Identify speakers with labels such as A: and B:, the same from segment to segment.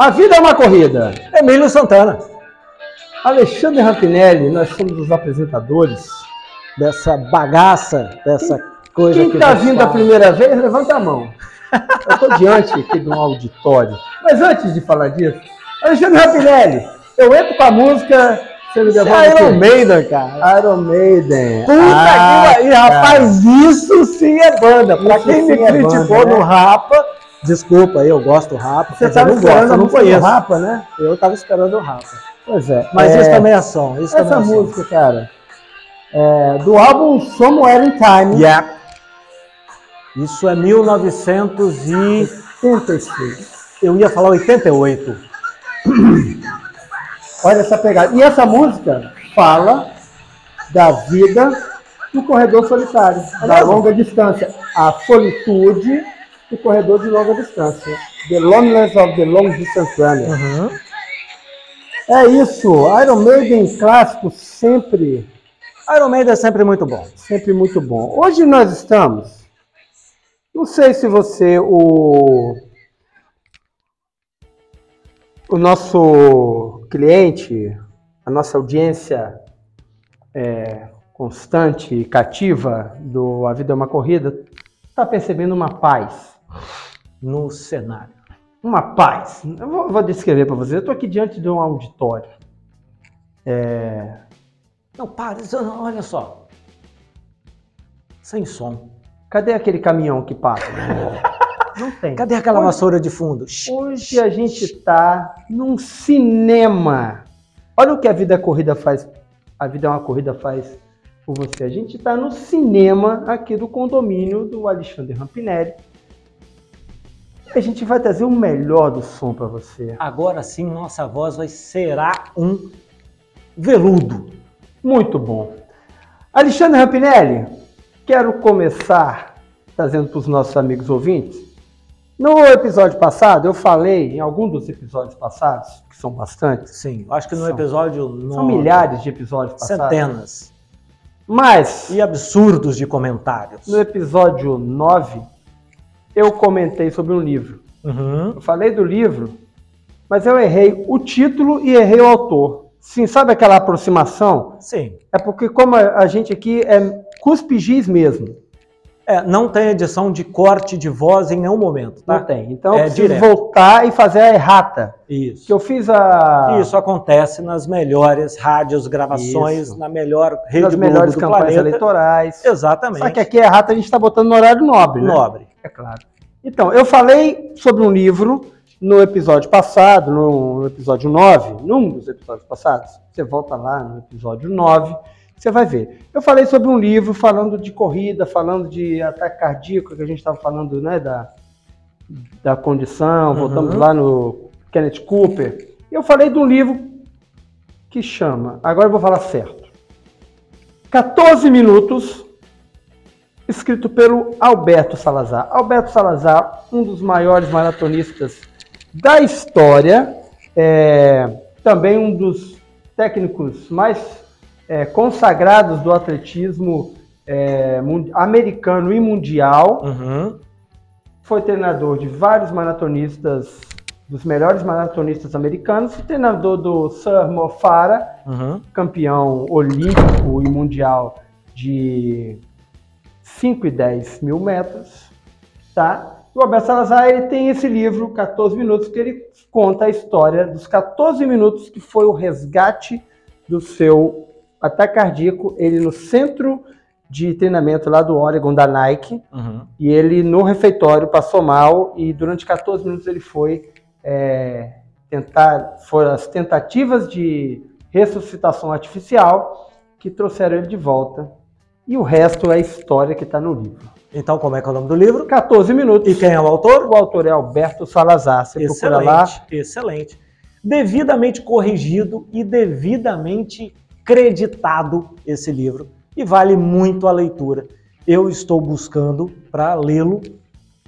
A: A vida é uma corrida.
B: Emílio Santana.
A: Alexandre Rampinelli, nós somos os apresentadores.
B: Dessa bagaça, dessa coisa
A: Quem
B: que
A: está vindo a primeira vez, levanta a mão. Eu estou diante aqui de um auditório. Mas antes de falar disso, Alexandre Rampinelli, eu entro com a música, você me
B: Isso
A: devolve
B: é? Iron Maiden, cara.
A: Iron Maiden.
B: Puta
A: Ah,
B: que pariu, rapaz, isso sim é banda. Pra
A: Isso
B: quem me
A: é
B: criticou
A: banda, né?
B: no Rapa, desculpa aí, eu gosto do Rapa.
A: Você estava esperando
B: eu não
A: música do
B: conheço.
A: Rapa, né?
B: Eu tava esperando o Rapa.
A: Pois é.
B: Mas
A: é,
B: isso também é som. Isso
A: Essa
B: também é som.
A: música, cara, é do álbum Somewhere in Time,
B: Yeah. Isso é 1900 e...
A: 86.
B: Eu ia falar 88.
A: Olha essa pegada. E essa música fala da vida do corredor solitário,
B: É
A: da longa distância. A solitude do corredor de longa distância. The loneliness of the long distance runner.
B: Uhum.
A: É isso. Iron Maiden clássico sempre,
B: Iron Maiden é sempre muito bom.
A: sempre muito bom. Hoje nós estamos. Não sei se você o o nosso cliente, a nossa audiência é, constante e cativa do A Vida é uma Corrida, está percebendo uma paz.
B: No cenário.
A: Uma paz. Eu vou, vou descrever para você. Eu estou aqui diante de um auditório.
B: Não, para, olha só. Sem som.
A: Cadê aquele caminhão que passa? Não tem.
B: Cadê aquela
A: Hoje-
B: vassoura de fundo?
A: Hoje a gente está num cinema. Olha o que a vida é corrida faz. A vida é uma corrida faz por você. A gente está no cinema aqui do condomínio do Alexandre Rampinelli. A gente vai trazer o melhor do som para você.
B: Agora sim, nossa voz vai será um veludo.
A: Muito bom. Alexandre Rampinelli, quero começar trazendo para os nossos amigos ouvintes. No episódio passado, eu falei, em algum dos episódios passados, que são bastantes,
B: Sim, acho que no
A: São-
B: episódio
A: são
B: nove,
A: milhares de episódios passados.
B: centenas
A: Mas,
B: e absurdos de comentários.
A: no episódio 9, eu comentei sobre um livro.
B: Uhum.
A: Eu falei do livro, mas eu errei o título e errei o autor. Sim, sabe aquela aproximação?
B: Sim.
A: É porque como a gente aqui é cuspe giz mesmo.
B: É, não tem edição de corte de voz em nenhum momento, tá?
A: Não tem. Então
B: É
A: eu preciso
B: direto.
A: voltar e fazer a errata.
B: Isso.
A: Que eu fiz a.
B: Isso acontece nas melhores rádios, gravações,
A: Isso.
B: na melhor rede
A: nas melhores campanhas
B: planeta.
A: eleitorais.
B: Exatamente.
A: Só que aqui a errata a gente está botando no horário nobre, né?
B: Nobre.
A: É claro. Então, eu falei sobre um livro no episódio passado, no, episódio 9, num dos episódios passados. Você volta lá no episódio 9, você vai ver. Eu falei sobre um livro falando de corrida, falando de ataque cardíaco, que a gente estava falando né, da, da condição,
B: Uhum.
A: voltamos lá no Kenneth Cooper. E eu falei de um livro que chama, agora eu vou falar certo, 14 minutos escrito pelo Alberto Salazar. Alberto Salazar, um dos maiores maratonistas da história, é, também um dos técnicos mais é, consagrados do atletismo é, americano e mundial.
B: Uhum.
A: Foi treinador de vários maratonistas, dos melhores maratonistas americanos, e treinador do Sir Mo Farah,
B: Uhum.
A: campeão olímpico e mundial de 5 e 10 mil metros, tá? O Alberto Salazar ele tem esse livro, 14 minutos, que ele conta a história dos 14 minutos que foi o resgate do seu ataque cardíaco, ele no centro de treinamento lá do Oregon da Nike,
B: Uhum.
A: e ele no refeitório passou mal e durante 14 minutos ele foi é, tentar, foram as tentativas de ressuscitação artificial que trouxeram ele de volta. E o resto é a história que está no livro.
B: Então, como é que é o nome do livro?
A: 14 minutos.
B: E quem é o autor?
A: O autor é Alberto Salazar. Você procura lá.
B: Excelente, excelente. Devidamente corrigido e devidamente creditado esse livro e vale muito a leitura. Eu estou buscando para lê-lo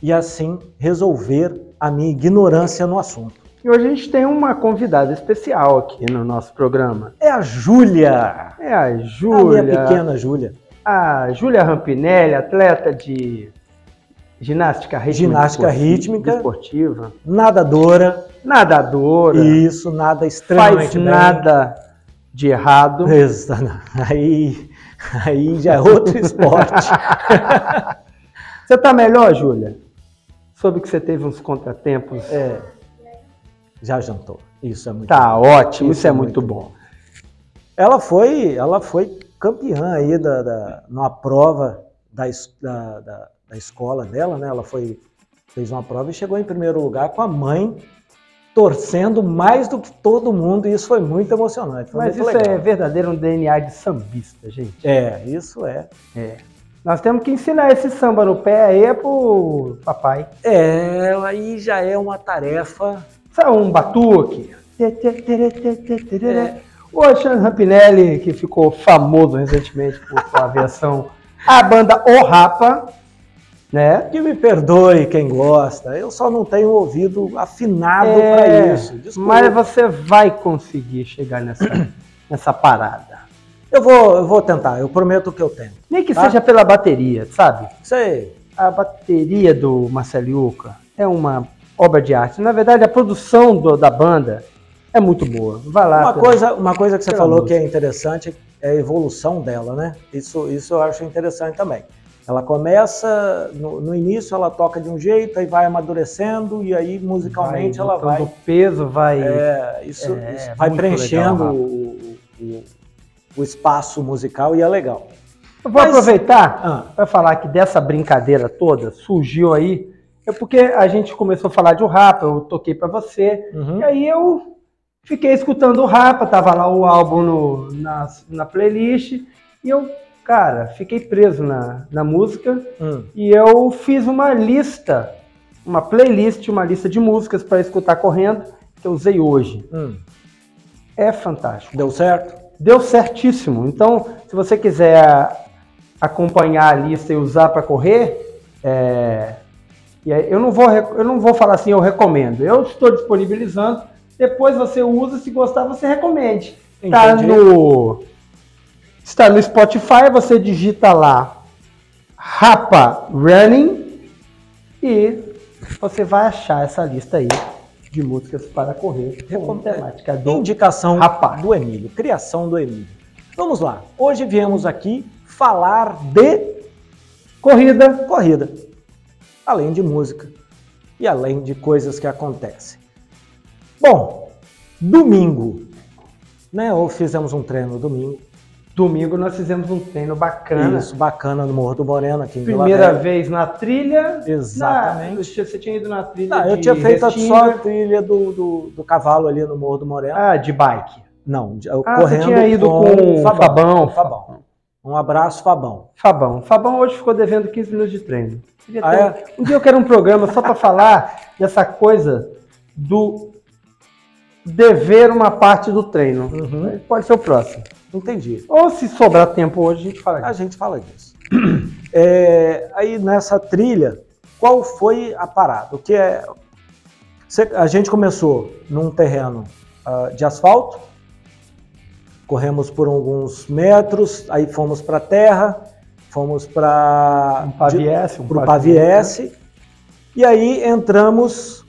B: e assim resolver a minha ignorância no assunto.
A: E hoje a gente tem uma convidada especial aqui no nosso programa.
B: É a Júlia,
A: É a
B: a minha
A: Júlia.
B: pequena Júlia.
A: A Júlia Rampinelli, atleta de Ginástica rítmica.
B: Ginástica
A: esportiva,
B: rítmica.
A: Esportiva.
B: nadadora,
A: Nadadora.
B: isso, nada
A: faz
B: extremamente bem.
A: nada de errado.
B: Isso, Aí, aí já é outro esporte.
A: Você tá melhor, Júlia? Soube que você teve uns contratempos.
B: É, já jantou. Isso é muito
A: Tá
B: bom.
A: ótimo, isso,
B: Isso
A: é
B: é
A: muito
B: muito
A: bom.
B: Ela foi, ela foi campeã aí da, da, numa prova da, da, da, da escola dela, né? Ela foi, fez uma prova e chegou em primeiro lugar com a mãe torcendo mais do que todo mundo e isso foi muito emocionante. Foi
A: Mas
B: muito
A: isso
B: legal.
A: é verdadeiro um DNA de sambista, gente.
B: É, isso é.
A: Nós temos que ensinar esse samba no pé aí pro papai.
B: É, aí já é uma tarefa.
A: Sabe um batuque?
B: É.
A: O Alexandre Rampinelli, que ficou famoso recentemente por sua versão a banda O Rapa, né?
B: Que me perdoe quem gosta, eu só não tenho ouvido afinado
A: É,
B: para isso. Desculpa.
A: mas você vai conseguir chegar nessa, nessa parada.
B: Eu vou, eu vou tentar, eu prometo que eu tento.
A: Nem que
B: Tá.
A: seja pela bateria, sabe?
B: Sei.
A: A bateria do Marceliuca é uma obra de arte. Na verdade, a produção do- da banda é muito boa. Vai lá.
B: Uma
A: pela-
B: coisa, uma coisa que você
A: pela
B: falou
A: música.
B: que é interessante é a evolução dela, né? Isso, isso eu acho interessante também. Ela começa, no, no início ela toca de um jeito, aí vai amadurecendo e aí musicalmente ela
A: botando
B: vai,
A: peso, vai.
B: é, isso,
A: É,
B: isso vai
A: muito
B: preenchendo
A: legal,
B: o, o- o espaço musical e é legal.
A: Eu vou
B: Mas-
A: aproveitar
B: Ah,
A: para falar que dessa brincadeira toda surgiu aí. É porque a gente começou a falar de o Rapa, eu toquei para você.
B: uhum.
A: E aí eu fiquei escutando o Rapa, tava lá o álbum no- na, na playlist. E eu, cara, fiquei preso na, na música.
B: Hum.
A: E eu fiz uma lista, uma playlist, uma lista de músicas para escutar correndo, que eu usei hoje.
B: Hum.
A: É fantástico.
B: Deu certo?
A: Deu certíssimo. Então, se você quiser acompanhar a lista e usar para correr, é, eu, não vou, eu não vou falar assim, eu recomendo. Eu estou disponibilizando. Depois você usa, se gostar, você recomende. Está
B: Entendi.
A: no, está no Spotify, você digita lá Rapa Running e você vai achar essa lista aí de músicas para correr com temática do
B: Indicação
A: Rapaz.
B: do Emílio, criação do Emílio. Vamos lá. Hoje viemos aqui falar de
A: corrida.
B: corrida, além de música e além de coisas que acontecem. Bom, domingo, né? Ou fizemos um treino domingo.
A: Domingo nós fizemos um treino bacana.
B: Isso, bacana no Morro do Moreno aqui em Vila
A: Primeira
B: Velha.
A: vez na trilha.
B: Exatamente.
A: Na- você tinha ido na trilha
B: Não, eu
A: de
B: tinha feito
A: Restinga.
B: só a trilha do, do, do cavalo ali no Morro do Moreno.
A: Ah, de bike.
B: Não, eu
A: Ah,
B: correndo
A: você tinha ido com,
B: o
A: Fabão.
B: Fabão. Um abraço, Fabão.
A: Fabão. Fabão hoje ficou devendo 15 minutos de treino.
B: Ah,
A: ter- Um dia eu quero um programa só para falar dessa coisa do dever uma parte do treino.
B: Uhum.
A: Pode ser o próximo.
B: Entendi.
A: Ou se sobrar tempo hoje, a gente fala
B: A
A: disso.
B: gente fala disso. É, aí nessa trilha, qual foi a parada? O que é? A gente começou num terreno ah, de asfalto, corremos por alguns metros, aí fomos para terra, fomos para
A: Um paviesse, um
B: para o Paviesse, e aí entramos,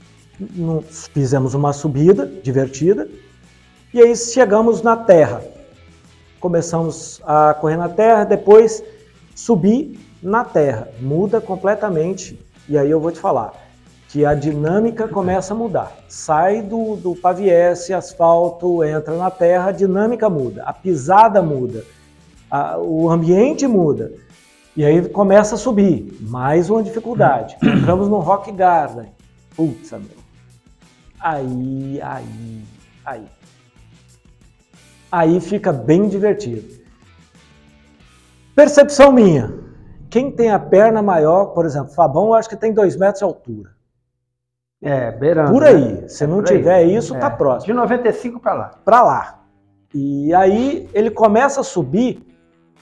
B: fizemos uma subida divertida, e aí chegamos na terra. Começamos a correr na terra, depois subir na terra. Muda completamente, e aí eu vou te falar que a dinâmica começa a mudar. Sai do, do paviesse, asfalto, entra na terra, a dinâmica muda, a pisada muda, a- o ambiente muda. E aí começa a subir, mais uma dificuldade. Entramos no Rock Garden. Putz, meu. Aí, aí, aí. Aí fica bem divertido. Percepção minha. Quem tem a perna maior, por exemplo, Fabão, eu acho que tem dois metros de altura.
A: É, beirando.
B: Por
A: né?
B: aí. Se não
A: Por aí.
B: tiver isso,
A: É.
B: tá próximo.
A: De 95 para lá.
B: Pra lá. E aí ele começa a subir.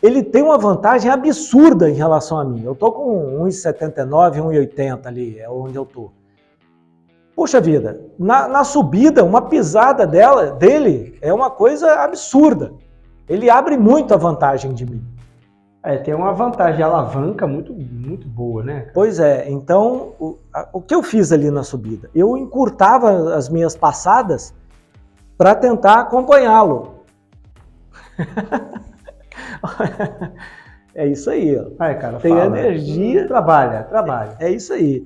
B: Ele tem uma vantagem absurda em relação a mim. Eu tô com 1,79, 1,80 ali, é onde eu tô. Puxa vida, na, na subida, uma pisada dela, dele é uma coisa absurda. Ele abre muito a vantagem de mim.
A: É, tem uma vantagem, alavanca muito, muito boa, né?
B: Pois é, então o, a, o que eu fiz ali na subida? Eu encurtava as minhas passadas para tentar acompanhá-lo. é isso aí, ó.
A: Ai, cara,
B: Tem
A: fala.
B: energia.
A: Trabalha, trabalha.
B: É isso aí.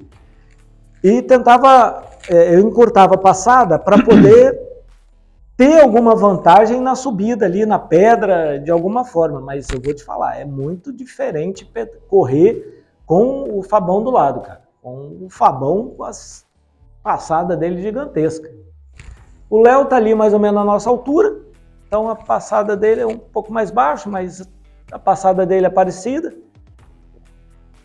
B: E tentava, é, eu encurtava a passada para poder ter alguma vantagem na subida ali, na pedra, de alguma forma. Mas eu vou te falar, é muito diferente correr com o Fabão do lado, cara. Com o Fabão com as passadas dele gigantesca. O Léo tá ali mais ou menos na nossa altura, então a passada dele é um pouco mais baixo, mas a passada dele é parecida.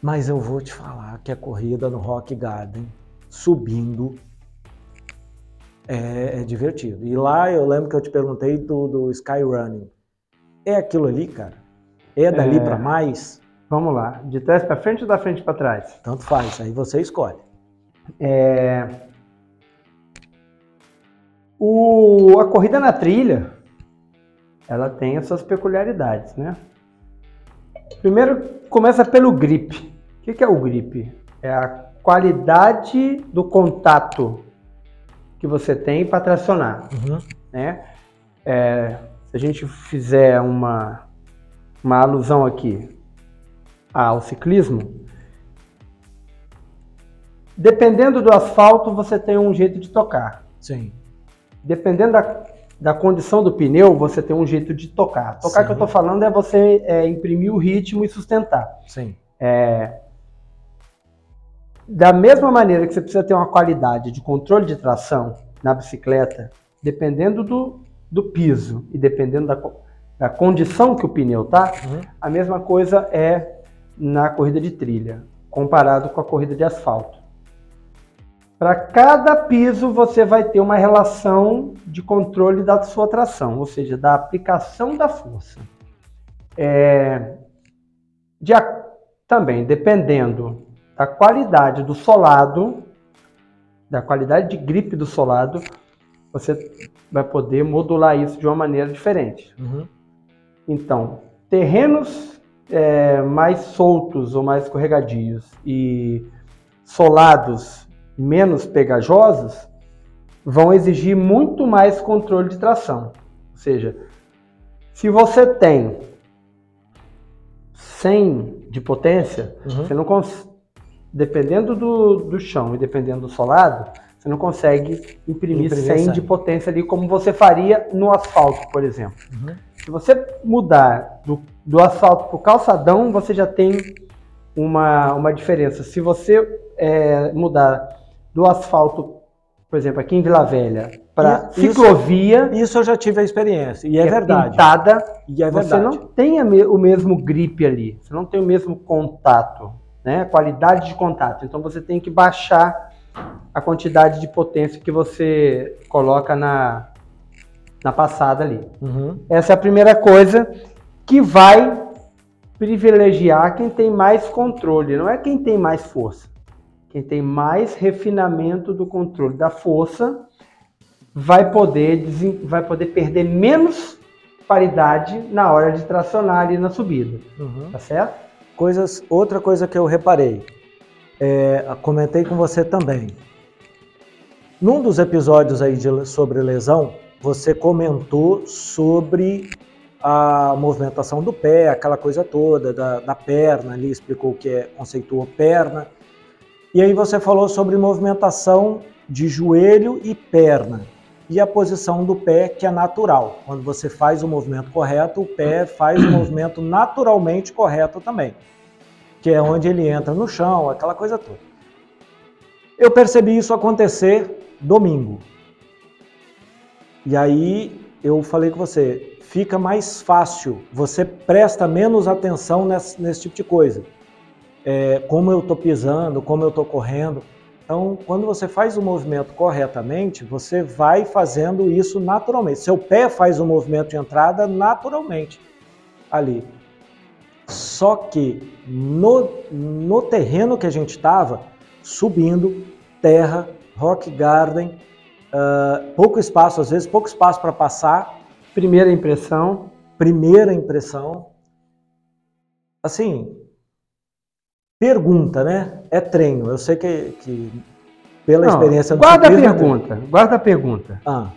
B: Mas eu vou te falar que a corrida no Rock Garden, subindo, é, é divertido. E lá eu lembro que eu te perguntei do, do Sky Running. É aquilo ali, cara? É dali
A: É.
B: pra mais?
A: Vamos lá. De trás para frente ou da frente para trás?
B: Tanto faz, aí você escolhe.
A: É... O... A corrida na trilha, ela tem as suas peculiaridades, né? Primeiro, começa pelo grip. O que que é o grip? É a qualidade do contato que você tem para tracionar, né? É, se a gente fizer uma, uma alusão aqui ao ciclismo, dependendo do asfalto, você tem um jeito de tocar.
B: Sim.
A: Dependendo da, da condição do pneu, você tem um jeito de tocar. Tocar
B: Sim.
A: que eu estou falando é você é, imprimir o ritmo e sustentar.
B: Sim.
A: Da mesma maneira que você precisa ter uma qualidade de controle de tração na bicicleta, dependendo do, do piso e dependendo da, da condição que o pneu tá,
B: Uhum.
A: a mesma coisa é na corrida de trilha, comparado com a corrida de asfalto. Para cada piso você vai ter uma relação de controle da sua tração, ou seja, da aplicação da força. É, de também, dependendo da qualidade do solado, da qualidade de gripe do solado, você vai poder modular isso de uma maneira diferente.
B: Uhum.
A: Então, terrenos é, mais soltos ou mais escorregadios e solados menos pegajosos vão exigir muito mais controle de tração. Ou seja, se você tem 100 de potência,
B: Uhum.
A: você não cons... dependendo do, do chão e dependendo do solado, você não consegue imprimir,
B: Imprimir
A: 100 de
B: 100.
A: potência ali como você faria no asfalto, por exemplo.
B: Uhum.
A: Se você mudar do, do asfalto para o calçadão, você já tem uma, uma diferença. Se você é, mudar do asfalto, por exemplo, aqui em Vila Velha, para ciclovia,
B: Isso eu já tive a experiência, e é,
A: que
B: verdade.
A: pintada,
B: E é
A: você
B: verdade.
A: não tem me- o mesmo grip ali, você não tem o mesmo contato, né? Qualidade de contato. Então você tem que baixar a quantidade de potência que você coloca na, na passada ali.
B: Uhum.
A: Essa é a primeira coisa que vai privilegiar quem tem mais controle, não é quem tem mais força. Quem tem mais refinamento do controle da força vai poder, vai poder perder menos paridade na hora de tracionar ali na subida,
B: Uhum.
A: tá certo?
B: Coisas, outra coisa que eu reparei, é, comentei com você também. Num dos episódios aí de- sobre lesão, você comentou sobre a movimentação do pé, aquela coisa toda, da, da perna ali, explicou o que é, conceituou perna. E aí você falou sobre movimentação de joelho e perna. E a posição do pé, que é natural. Quando você faz o movimento correto, o pé faz o movimento naturalmente correto também. Que é onde ele entra no chão, aquela coisa toda. Eu percebi isso acontecer domingo. E aí eu falei com você, fica mais fácil, você presta menos atenção nesse, nesse tipo de coisa. É, como eu estou pisando, como eu estou correndo. Então, quando você faz o movimento corretamente, você vai fazendo isso naturalmente. Seu pé faz o movimento de entrada naturalmente ali. Só que no, no terreno que a gente estava, subindo, terra, rock garden, ah, pouco espaço, às vezes pouco espaço para passar,
A: Primeira impressão,
B: primeira impressão. Assim, pergunta, né? É treino. Eu sei que, que pela
A: Não,
B: experiência do
A: guarda a
B: ciclismo, é
A: pergunta, guarda a pergunta.
B: Ah,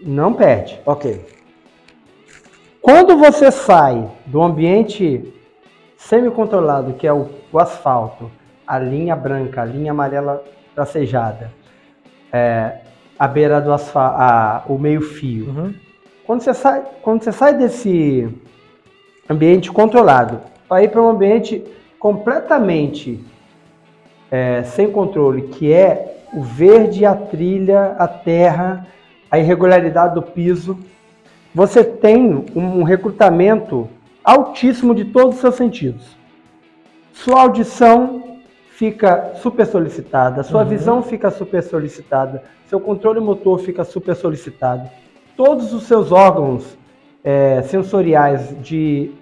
A: Não perde.
B: ok.
A: Quando você sai do ambiente semi-controlado, que é o, o asfalto, a linha branca, a linha amarela tracejada, é, a beira do asfalto, o meio-fio.
B: Uhum.
A: Quando você sai, quando você sai desse ambiente controlado para ir para um ambiente completamente é, sem controle, que é o verde, a trilha, a terra, a irregularidade do piso, você tem um recrutamento altíssimo de todos os seus sentidos. Sua audição fica super solicitada, sua
B: Uhum.
A: visão fica super solicitada, seu controle motor fica super solicitado. Todos os seus órgãos é, sensoriais de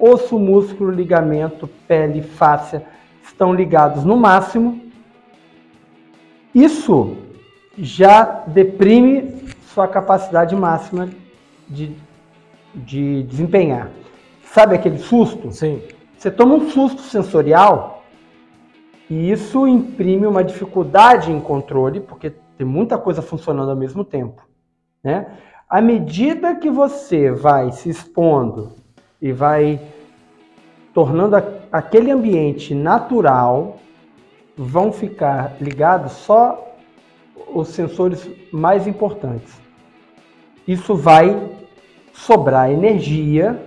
A: osso, músculo, ligamento, pele, fáscia estão ligados no máximo. Isso já deprime sua capacidade máxima de, de desempenhar. Sabe aquele susto?
B: Sim.
A: Você toma um susto sensorial e isso imprime uma dificuldade em controle, porque tem muita coisa funcionando ao mesmo tempo. Né? À medida que você vai se expondo e vai tornando aquele ambiente natural, vão ficar ligados só os sensores mais importantes. Isso vai sobrar energia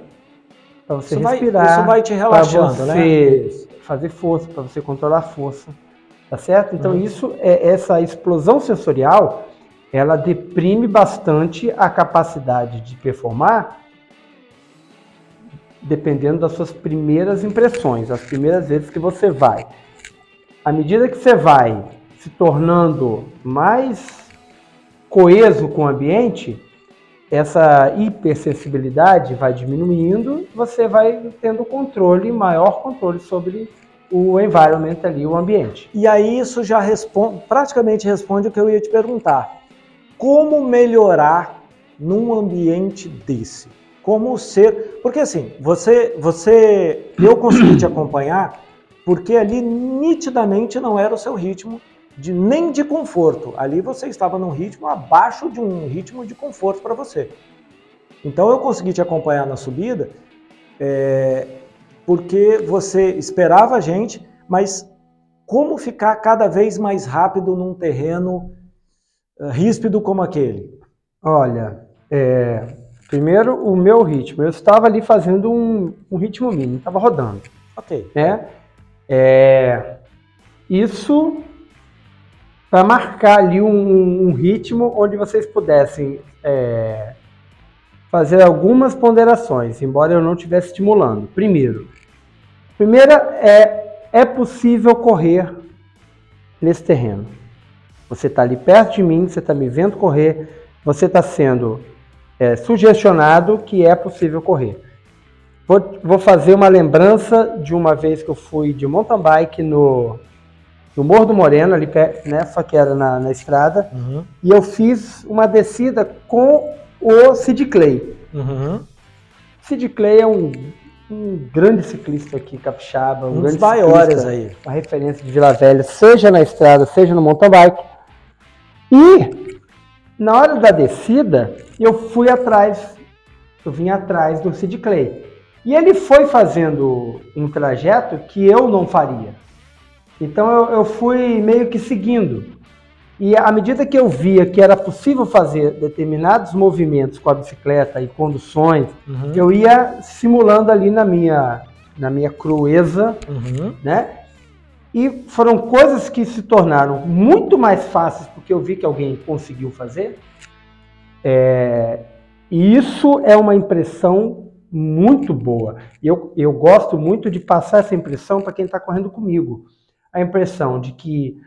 A: para você
B: Isso vai,
A: respirar,
B: isso vai te
A: para
B: né?
A: você fazer força, para você controlar a força, tá certo? Então
B: Uhum.
A: isso é essa explosão sensorial, ela deprime bastante a capacidade de performar, dependendo das suas primeiras impressões, as primeiras vezes que você vai. À medida que você vai se tornando mais coeso com o ambiente, essa hipersensibilidade vai diminuindo, você vai tendo controle, maior controle sobre o environment ali, o ambiente.
B: E aí isso já responde, praticamente responde o que eu ia te perguntar. Como melhorar num ambiente desse? Como ser, porque assim, você, você, eu consegui te acompanhar, porque ali nitidamente não era o seu ritmo de nem de conforto. Ali você estava num ritmo abaixo de um ritmo de conforto para você. Então eu consegui te acompanhar na subida, é, porque você esperava a gente, mas como ficar cada vez mais rápido num terreno eh, ríspido como aquele?
A: Olha, é, primeiro o meu ritmo, eu estava ali fazendo um, um ritmo mínimo, estava rodando,
B: Ok.
A: né? É, isso para marcar ali um, um ritmo onde vocês pudessem é, fazer algumas ponderações, embora eu não estivesse estimulando. Primeiro, primeira é é possível correr nesse terreno. Você está ali perto de mim, você está me vendo correr, você está sendo é, sugestionado que é possível correr. Vou, vou fazer uma lembrança de uma vez que eu fui de mountain bike no, no Morro do Moreno, ali perto, né, só que era na, na estrada,
B: Uhum.
A: e eu fiz uma descida com o Sid Clay.
B: Uhum.
A: Sid Clay é um, um grande ciclista aqui, capixaba, um,
B: Um
A: grande
B: maiores aí.
A: uma referência de Vila Velha, seja na estrada, seja no mountain bike. E na hora da descida, eu fui atrás, eu vim atrás do Sid Clay. E ele foi fazendo um trajeto que eu não faria. Então eu, eu fui meio que seguindo. E à medida que eu via que era possível fazer determinados movimentos com a bicicleta e conduções,
B: Uhum.
A: eu ia simulando ali na minha, na minha crueza,
B: Uhum.
A: né? E foram coisas que se tornaram muito mais fáceis porque eu vi que alguém conseguiu fazer. É, e isso é uma impressão muito boa. Eu, eu gosto muito de passar essa impressão para quem está correndo comigo. A impressão de que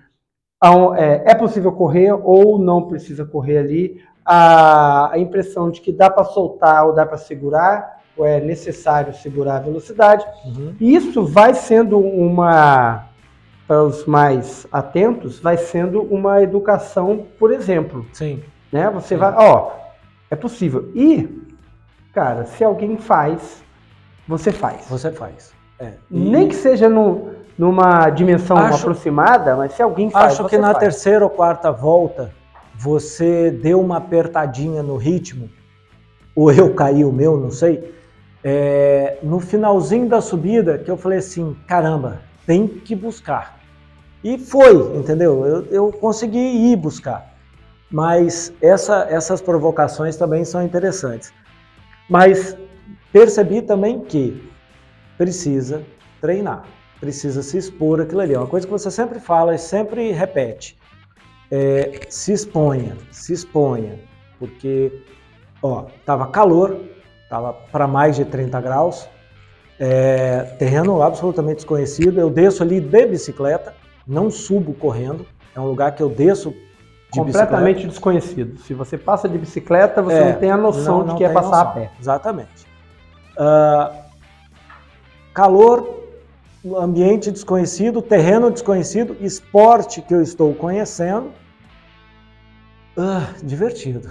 A: é, é possível correr ou não precisa correr ali. A, a impressão de que dá para soltar ou dá para segurar, ou é necessário segurar a velocidade.
B: Uhum.
A: Isso vai sendo uma, para os mais atentos, vai sendo uma educação, por exemplo,
B: Sim.
A: Né? Você
B: Sim.
A: vai, ó, é possível. E, cara, se alguém faz, você faz.
B: Você faz.
A: É. Nem que seja no, numa dimensão acho, aproximada, mas se alguém faz,
B: Acho que na faz. terceira ou quarta volta você deu uma apertadinha no ritmo, ou eu caí o meu, não sei. É, no finalzinho da subida, que eu falei assim: caramba, tem que buscar. E foi, entendeu? Eu, eu consegui ir buscar. Mas essa, essas provocações também são interessantes. Mas percebi também que precisa treinar, precisa se expor aquilo ali. É uma coisa que você sempre fala e sempre repete. É, se exponha, se exponha, porque ó, tava calor, tava para mais de 30 graus, é, terreno absolutamente desconhecido. Eu desço ali de bicicleta, não subo correndo. É um lugar que eu desço
A: de completamente bicicleta. desconhecido. Se você passa de bicicleta, você é, não tem a noção não, de que é passar noção. a pé.
B: Exatamente. Uh, calor, ambiente desconhecido, terreno desconhecido, esporte que eu estou conhecendo. Uh, divertido.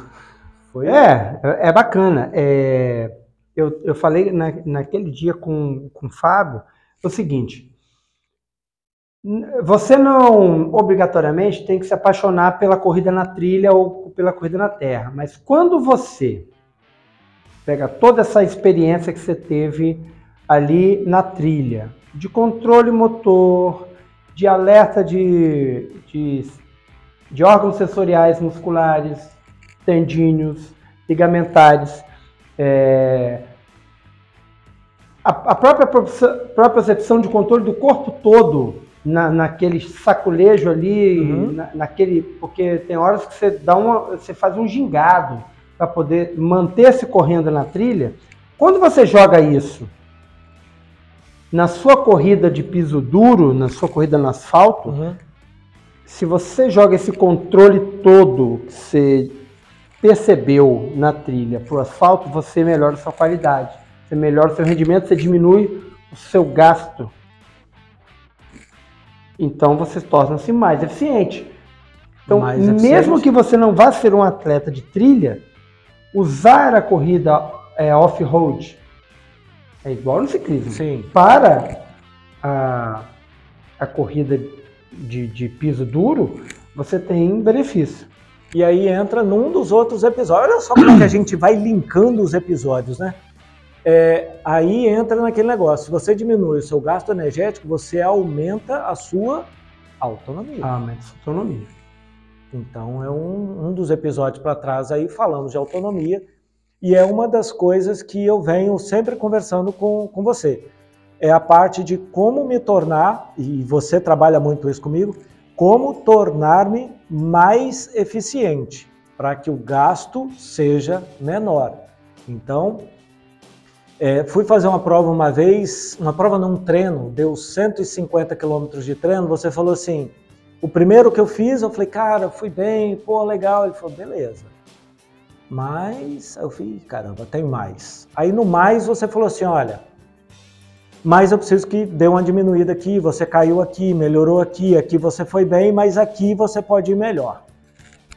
A: Foi... É, é bacana. É, eu, eu falei na, naquele dia com, com o Fábio o seguinte: você não obrigatoriamente tem que se apaixonar pela corrida na trilha ou pela corrida na terra, mas quando você pega toda essa experiência que você teve ali na trilha, de controle motor, de alerta de, de, de órgãos sensoriais musculares, tendíneos, ligamentares, é, a, a própria percepção de controle do corpo todo na, naquele saculejo ali, uhum. na, naquele. Porque tem horas que você dá uma. você faz um gingado para poder manter-se correndo na trilha. Quando você joga isso na sua corrida de piso duro, na sua corrida no asfalto, uhum. se você joga esse controle todo que você percebeu na trilha para o asfalto, você melhora a sua qualidade, você melhora o seu rendimento, você diminui o seu gasto então você torna-se mais eficiente. Então, mais eficiente. mesmo que você não vá ser um atleta de trilha, usar a corrida é, off-road é igual no ciclismo. Sim. Para a, a corrida de, de piso duro, você tem benefício.
B: E aí entra num dos outros episódios. Olha só como é que a gente vai linkando os episódios, né? É, aí entra naquele negócio. Se você diminui o seu gasto energético, você aumenta a sua autonomia.
A: Aumenta a sua autonomia.
B: Então é um, um dos episódios para trás aí falamos de autonomia e é uma das coisas que eu venho sempre conversando com, com você. É a parte de como me tornar, e você trabalha muito isso comigo, como tornar-me mais eficiente para que o gasto seja menor. Então, é, fui fazer uma prova uma vez, uma prova num treino, deu 150 quilômetros de treino. Você falou assim: o primeiro que eu fiz, eu falei, cara, fui bem, pô, legal. Ele falou, beleza. Mas eu falei, caramba, tem mais. Aí no mais você falou assim: olha, mas eu preciso que dê uma diminuída aqui, você caiu aqui, melhorou aqui, aqui você foi bem, mas aqui você pode ir melhor.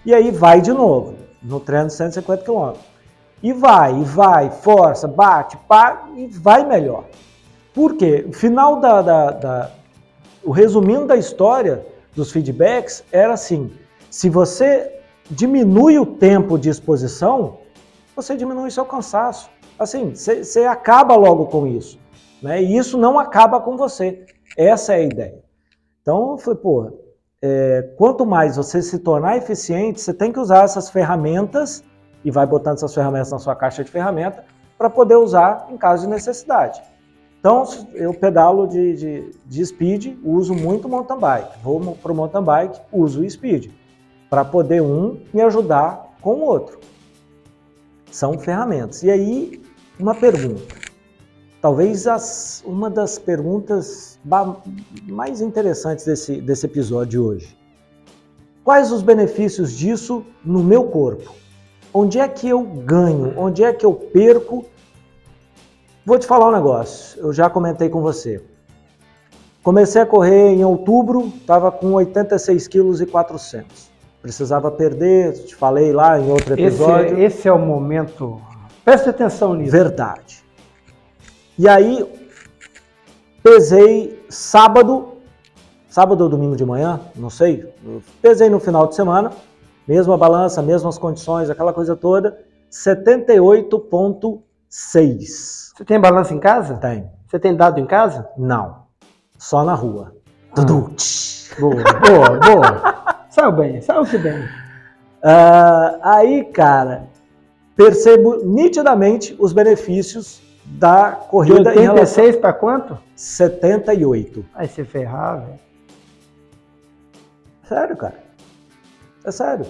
B: E aí vai de novo, no treino de 150 quilômetros. E vai, e vai, força, bate, pá, e vai melhor. Por quê? O final da, da, da, O resumindo da história dos feedbacks era assim: se você diminui o tempo de exposição, você diminui seu cansaço. Assim, você acaba logo com isso. Né? E isso não acaba com você. Essa é a ideia. Então, eu falei, pô, é, quanto mais você se tornar eficiente, você tem que usar essas ferramentas e vai botando essas ferramentas na sua caixa de ferramenta para poder usar em caso de necessidade. Então, eu pedalo de, de, de speed, uso muito mountain bike. Vou para o mountain bike, uso o speed, para poder um me ajudar com o outro. São ferramentas. E aí, uma pergunta. Talvez as, uma das perguntas mais interessantes desse, desse episódio de hoje. Quais os benefícios disso no meu corpo? Onde é que eu ganho? Onde é que eu perco? Vou te falar um negócio, eu já comentei com você. Comecei a correr em outubro, estava com 86 quilos e 400. Precisava perder, te falei lá em outro episódio.
A: Esse, esse é o momento. Preste atenção nisso.
B: Verdade. E aí, pesei sábado, sábado ou domingo de manhã, não sei. Pesei no final de semana, mesma balança, mesmas condições, aquela coisa toda, 78,6.
A: Você tem balança em casa?
B: Tem.
A: Você tem dado em casa?
B: Não. Só na rua.
A: Ah.
B: Tudo.
A: Boa, boa, boa. Saiu bem, saiu-se bem.
B: Ah, aí, cara, percebo nitidamente os benefícios da
A: De
B: corrida relação
A: 86 para quanto?
B: 78.
A: Aí ferrar, velho.
B: Sério, cara. É sério.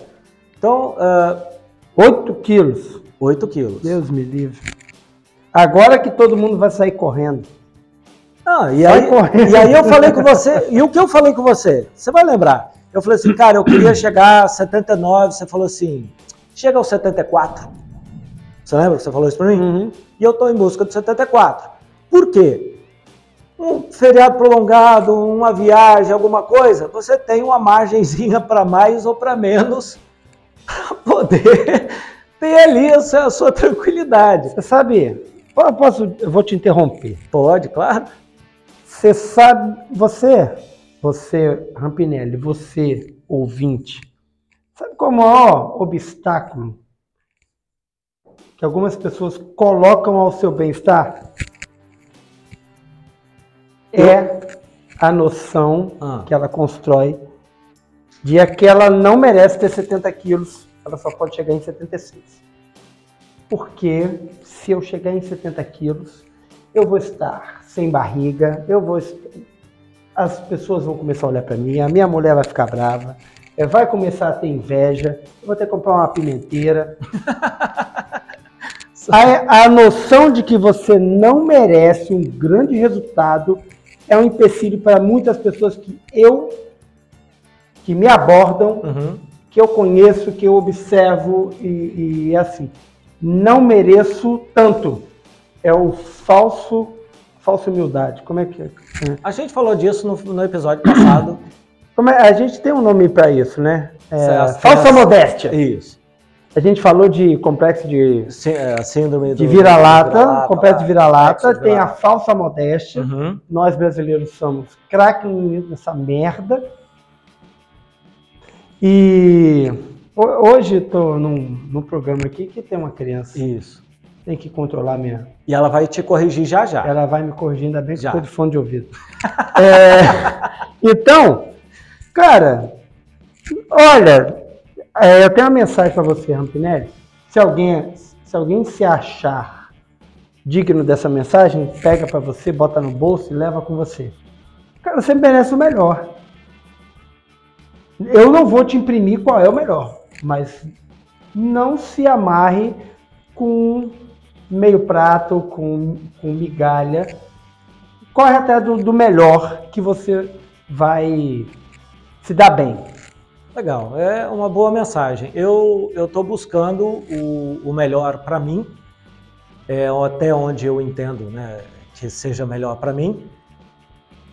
B: Então, ah,
A: 8 quilos.
B: 8 quilos.
A: Deus me livre. Agora que todo mundo vai sair correndo.
B: Ah, e,
A: Sai
B: aí,
A: correndo.
B: e aí eu falei com você, e o que eu falei com você? Você vai lembrar. Eu falei assim, cara, eu queria chegar a 79, você falou assim, chega aos 74. Você lembra que você falou isso pra mim?
A: Uhum.
B: E eu tô em busca de 74. Por quê? Um feriado prolongado, uma viagem, alguma coisa, você tem uma margenzinha para mais ou para menos para poder ter ali a sua, a sua tranquilidade.
A: Você sabe, po- posso, eu vou te interromper.
B: Pode, claro.
A: Você sabe, você, você, Rampinelli, você, ouvinte, sabe qual é o maior obstáculo que algumas pessoas colocam ao seu bem-estar? É a noção
B: Ah.
A: que ela constrói de que ela não merece ter 70 quilos, ela só pode chegar em 76. Porque se eu chegar em 70 quilos, eu vou estar sem barriga, eu vou as pessoas vão começar a olhar para mim, a minha mulher vai ficar brava, eh, vai começar a ter inveja, eu vou ter que comprar uma pimenteira. A, a noção de que você não merece um grande resultado é um empecilho para muitas pessoas que eu, que me abordam,
B: Uhum.
A: que eu conheço, que eu observo e, e é assim. Não mereço tanto. É o falso, falsa humildade. Como é que é?
B: A gente falou disso no, no episódio passado.
A: Como é? A gente tem um nome para isso, né? É, falsa modéstia.
B: Isso.
A: A gente falou de complexo de,
B: é, Síndrome
A: de vira-lata, complexo de vira-lata, tem a falsa modéstia.
B: Uhum.
A: Nós brasileiros somos craque nessa merda. E ho- hoje estou num, num programa aqui que tem uma criança.
B: Isso.
A: Tem que controlar minha.
B: E ela vai te corrigir já já.
A: Ela vai me corrigir, ainda bem que
B: Já.
A: estou de fone de ouvido. É, então, cara, olha, é, eu tenho uma mensagem para você, Rampinelli. Se alguém, se alguém se achar digno dessa mensagem, pega para você, bota no bolso e leva com você. Cara, você merece o melhor. Eu não vou te imprimir qual é o melhor, mas não se amarre com meio prato, com, com migalha. Corre até do, do melhor que você vai se dar bem.
B: Legal, é uma boa mensagem. Eu estou buscando o, o melhor para mim, é, até onde eu entendo né, que seja melhor para mim,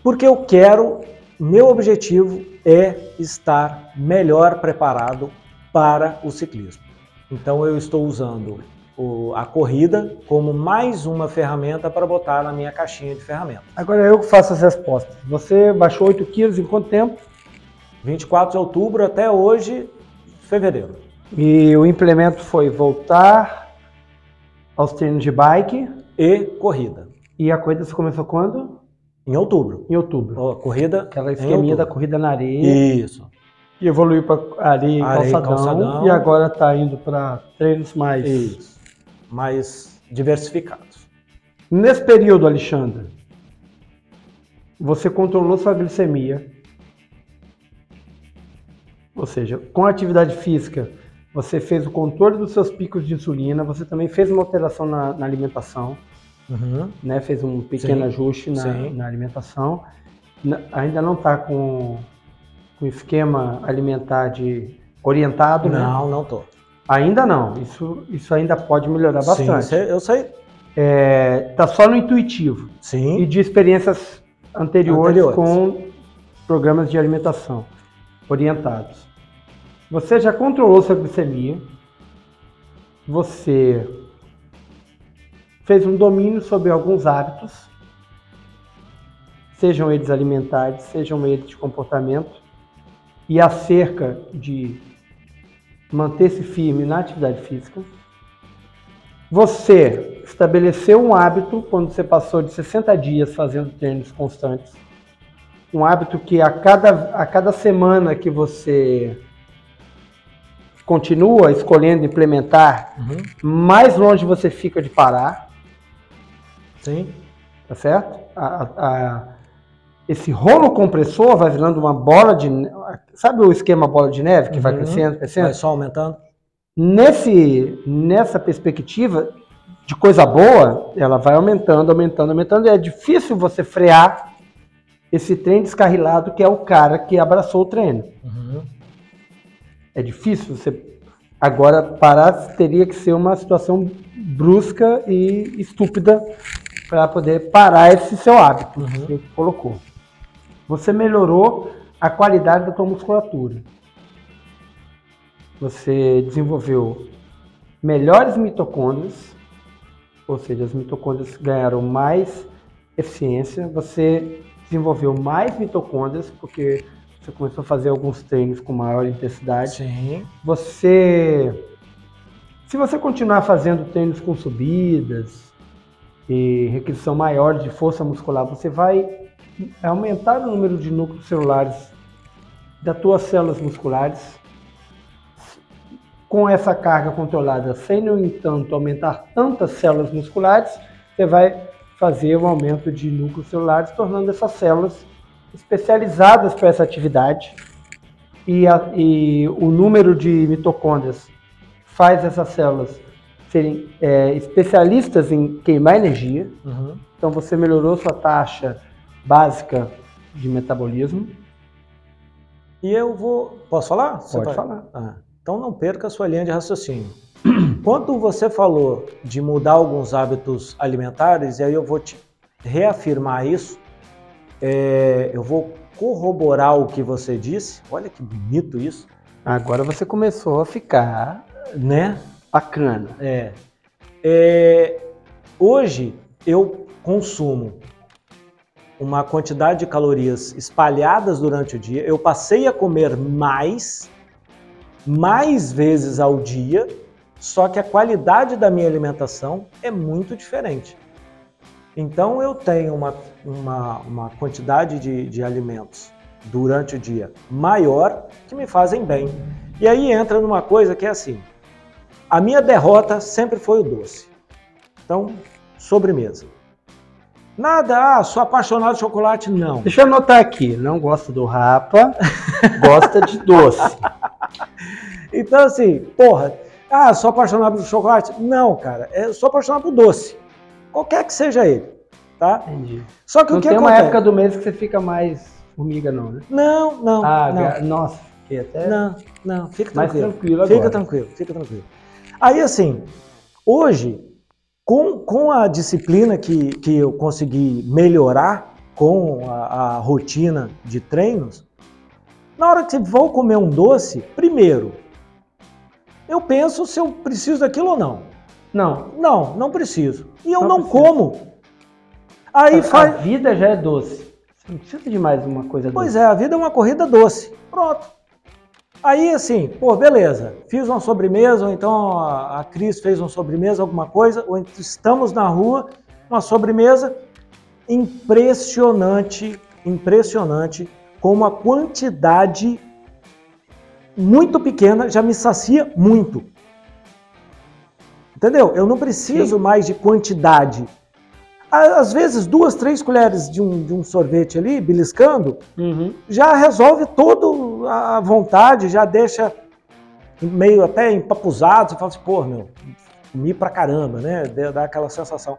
B: porque eu quero, meu objetivo é estar melhor preparado para o ciclismo. Então eu estou usando o- a corrida como mais uma ferramenta para botar na minha caixinha de ferramentas.
A: Agora eu que faço as respostas. Você baixou 8 quilos em quanto tempo?
B: 24 de outubro até hoje, fevereiro.
A: E o implemento foi voltar aos treinos de bike.
B: E corrida,
A: E a corrida você começou quando?
B: em outubro.
A: Em outubro.
B: Ó, corrida
A: Aquela
B: em
A: esqueminha da corrida na areia.
B: Isso.
A: Que evoluiu para areia e
B: Areia e
A: calçadão,
B: calçadão.
A: E agora está indo para treinos mais.
B: Isso. Mais diversificados.
A: Nesse período, Alexandre, você controlou sua glicemia. Ou seja, com a atividade física, você fez o controle dos seus picos de insulina, você também fez uma alteração na, na alimentação, né? fez um pequeno
B: Sim,
A: ajuste na,
B: sim.
A: na alimentação. Na- ainda não está com com esquema alimentar de orientado, né?
B: Não, não tô.
A: Ainda não. Isso, isso ainda pode melhorar
B: Sim,
A: bastante.
B: cê- eu sei.
A: Está só no intuitivo e
B: Sim.
A: de experiências anteriores,
B: Anteriores.
A: com programas de alimentação orientados. Você já controlou sua glicemia, você fez um domínio sobre alguns hábitos sejam eles alimentares, sejam eles de comportamento, e acerca de manter-se firme na atividade física. Você estabeleceu um hábito quando você passou de 60 dias fazendo treinos constantes. Um hábito que a cada, a cada semana que você continua escolhendo implementar, uhum. mais longe você fica de parar.
B: Sim.
A: Tá certo? A, a, esse rolo compressor vai virando uma bola de. Sabe o esquema bola de neve que uhum. vai crescendo, crescendo?
B: Vai só aumentando?
A: Nesse, nessa perspectiva de coisa boa, ela vai aumentando, aumentando, aumentando. E é difícil você frear esse trem descarrilado que é o cara que abraçou o treino. Uhum. É difícil você. Agora, parar teria que ser uma situação brusca e estúpida para poder parar esse seu hábito uhum. que você colocou. Você melhorou a qualidade da tua musculatura. Você desenvolveu melhores mitocôndrias, ou seja, as mitocôndrias ganharam mais eficiência. Você desenvolveu mais mitocôndrias, porque você começou a fazer alguns treinos com maior intensidade.
B: Sim.
A: Você. Se você continuar fazendo treinos com subidas e requisição maior de força muscular, você vai aumentar o número de núcleos celulares das tuas células musculares com essa carga controlada, sem, no entanto, aumentar tantas células musculares, você vai fazer um aumento de núcleos celulares, tornando essas células especializadas para essa atividade. E, a, e, o número de mitocôndrias faz essas células serem é, especialistas em queimar energia. Uhum. Então você melhorou sua taxa básica de metabolismo.
B: E eu vou. Posso falar?
A: Pode falar.
B: Ah, então não perca a sua linha de raciocínio. Quando você falou de mudar alguns hábitos alimentares, e aí eu vou te reafirmar isso, é, eu vou corroborar o que você disse. Olha que bonito isso.
A: Agora você começou a ficar, né? Bacana.
B: É. é hoje eu consumo uma quantidade de calorias espalhadas durante o dia. Eu passei a comer mais, mais vezes ao dia, só que a qualidade da minha alimentação é muito diferente. Então eu tenho uma, uma, uma quantidade de, de alimentos durante o dia maior que me fazem bem. E aí entra numa coisa que é assim: a minha derrota sempre foi o doce. Então, sobremesa. Nada, ah, sou apaixonado de chocolate, não.
A: Deixa eu anotar aqui, não gosta do rapa, gosta de doce.
B: Então, assim, porra, ah, sou apaixonado por chocolate? Não, cara, eu sou apaixonado por doce. Qualquer que seja ele, tá?
A: Entendi.
B: Só que
A: não
B: o que
A: tem
B: acontece?
A: uma época do mês que você fica mais formiga, não, né?
B: Não, não,
A: ah,
B: não.
A: Nossa, que até...
B: Não, não, fica tranquilo.
A: tranquilo agora.
B: Fica tranquilo, fica tranquilo. Aí, assim, hoje com, com a disciplina que, que eu consegui melhorar com a, a rotina de treinos, na hora que você vou comer um doce, primeiro, eu penso se eu preciso daquilo ou não.
A: Não.
B: Não, não preciso. E eu não, não como. Aí
A: a,
B: faz...
A: a vida já é doce. Você não precisa de mais uma coisa
B: pois
A: doce.
B: Pois é, a vida é uma corrida doce. Pronto. Aí assim, pô, beleza, fiz uma sobremesa, ou então a, a Cris fez uma sobremesa, alguma coisa, ou estamos na rua, uma sobremesa impressionante, impressionante, com uma quantidade muito pequena, já me sacia muito. Entendeu? Eu não preciso Sim. mais de quantidade. Às vezes, duas, três colheres de um, de um sorvete ali, beliscando, uhum. já resolve toda a vontade, já deixa meio até empapuzado. Você fala assim, pô, meu, comi pra caramba, né? Dá aquela sensação.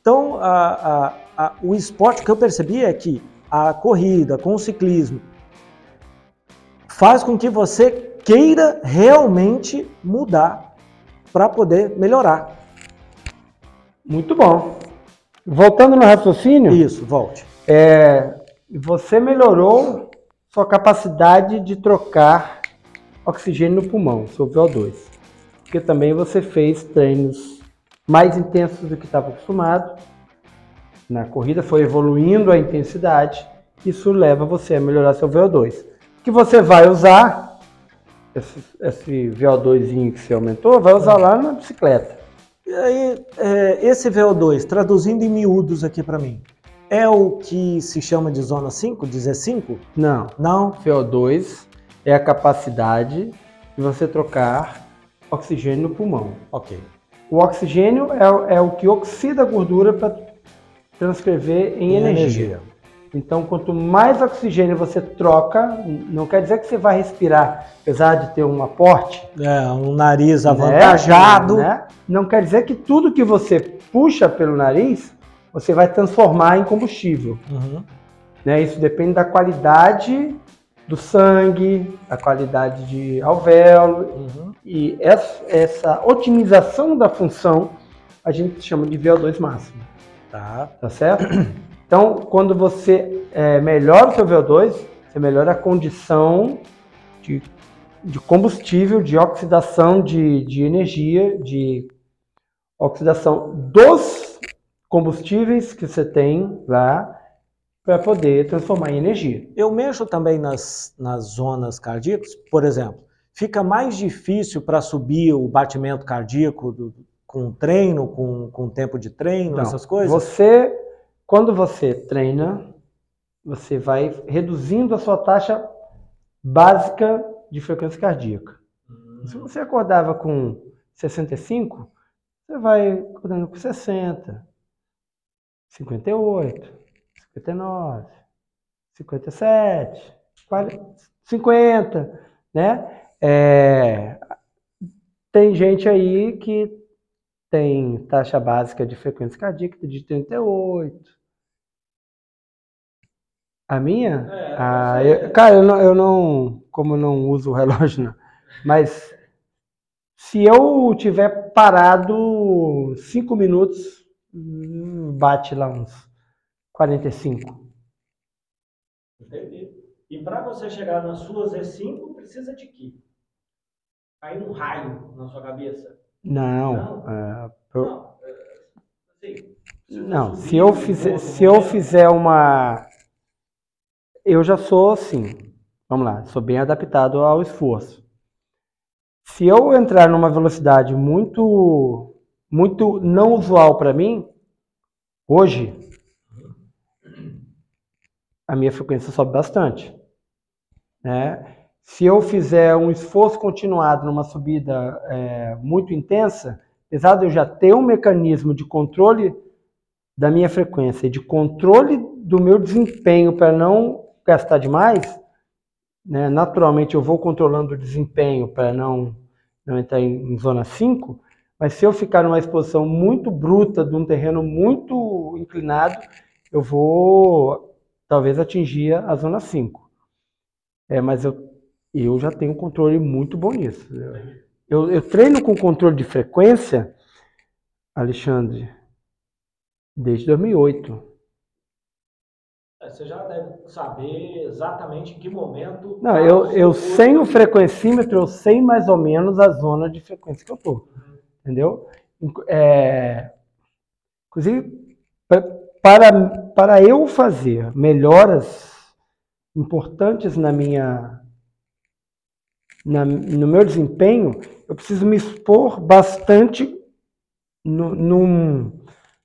B: Então, a, a, a, o esporte que eu percebi é que a corrida com o ciclismo faz com que você queira realmente mudar para poder melhorar.
A: Muito bom. Voltando no raciocínio.
B: Isso, volte.
A: É, você melhorou sua capacidade de trocar oxigênio no pulmão, seu VO2. Porque também você fez treinos mais intensos do que estava acostumado. na corrida, foi evoluindo a intensidade, isso leva você a melhorar seu VO2. Que você vai usar, esse, esse VO2 que você aumentou, vai usar lá na bicicleta.
B: E aí, é, esse VO2, traduzindo em miúdos aqui para mim, é o que se chama de zona 5, de Z5?
A: Não.
B: Não?
A: VO2 é a capacidade de você trocar oxigênio no pulmão.
B: Ok.
A: O oxigênio é, é o que oxida a gordura para transcrever em,
B: Em
A: energia.
B: energia.
A: Então, quanto mais oxigênio você troca, não quer dizer que você vai respirar, apesar de ter um aporte
B: É, um nariz
A: né,
B: avantajado.
A: né? Não quer dizer que tudo que você puxa pelo nariz, você vai transformar em combustível.
B: Uhum.
A: né? Isso depende da qualidade do sangue, da qualidade de alvéolo,
B: Uhum.
A: e essa, essa otimização da função a gente chama de VO2 máximo,
B: Tá.
A: tá certo? Então, quando você é, melhora o seu VO2, você melhora a condição de, de combustível, de oxidação de, de energia, de oxidação dos combustíveis que você tem lá para poder transformar em energia.
B: Eu mexo também nas, nas zonas cardíacas, por exemplo, fica mais difícil para subir o batimento cardíaco do- com treino, com, com tempo de treino, essas coisas?
A: Você, quando você treina, você vai reduzindo a sua taxa básica de frequência cardíaca. Se você acordava com 65, você vai acordando com 60, 58, 59, 57, 40, 50, né? É, tem gente aí que tem taxa básica de frequência cardíaca de 38. A minha?
B: É,
A: Ah,
B: você-
A: eu- cara, eu não, eu não- como eu não uso o relógio, não. mas se eu tiver parado cinco minutos, bate lá uns 45.
B: Entendi. E para você chegar na sua Z5, precisa de quê? Cair um raio na sua cabeça?
A: Não,
B: Não?
A: é, eu-
B: Não, é, assim, se
A: não. Se eu fizer, se eu fizer uma, eu já sou assim. Vamos lá, sou bem adaptado ao esforço. Se eu entrar numa velocidade muito, muito não usual para mim, hoje, a minha frequência sobe bastante. né? Se eu fizer um esforço continuado numa subida é, muito intensa, apesar de eu já ter um mecanismo de controle da minha frequência de controle do meu desempenho para não gastar demais, né? naturalmente eu vou controlando o desempenho para não, não entrar em, em zona 5, mas se eu ficar numa exposição muito bruta, de um terreno muito inclinado, eu vou talvez atingir a zona 5. É, mas eu, eu já tenho um controle muito bom nisso. Eu, eu treino com controle de frequência, Alexandre, desde 2008.
B: É, Você já deve saber exatamente em que momento.
A: Não,
B: tá
A: eu, eu sem o frequencímetro, eu sei mais ou menos a zona de frequência que eu tô. Entendeu? É, inclusive, pa- para, para eu fazer melhoras importantes na minha, na- no meu desempenho, eu preciso me expor bastante no, num-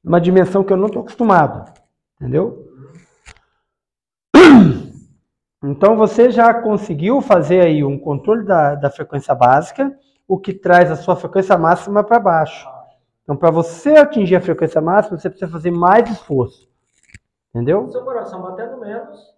A: numa dimensão que eu não estou acostumado. Entendeu? Então você já conseguiu fazer aí um controle da, da frequência básica, o que traz a sua frequência máxima para baixo. Então, para você atingir a frequência máxima, você precisa fazer mais esforço. Entendeu?
B: Seu coração batendo menos,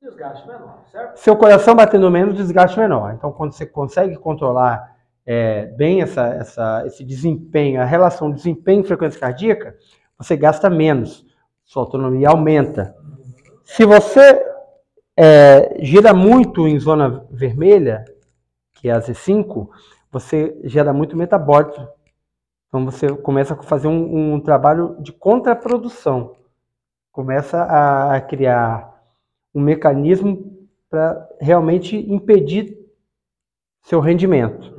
B: desgaste menor, certo?
A: Seu coração batendo menos, desgaste menor. Então, quando você consegue controlar é, bem essa, essa, esse desempenho, a relação desempenho e frequência cardíaca, você gasta menos. Sua autonomia aumenta. Se você é, gira muito em zona vermelha, que é a Z5, você gera muito metabólito. Então você começa a fazer um, um trabalho de contraprodução. Começa a, criar um mecanismo para realmente impedir seu rendimento.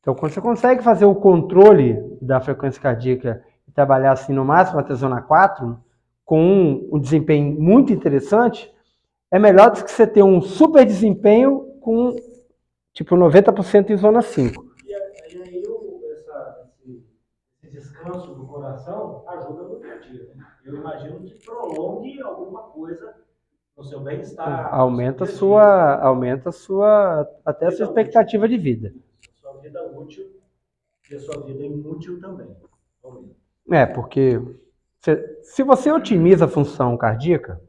A: Então, quando você consegue fazer o controle da frequência cardíaca e trabalhar assim no máximo até zona 4, com um desempenho muito interessante, é melhor do que você ter um super desempenho com tipo 90% em zona 5.
B: E aí essa, esse, descanso do coração ajuda no dia a dia. Né? Eu imagino que prolongue alguma coisa no seu bem-estar.
A: Aumenta sua, aumenta sua até a sua expectativa útil. de vida.
B: Sua vida útil e a sua vida inútil também.
A: É, porque se, se você otimiza a função cardíaca,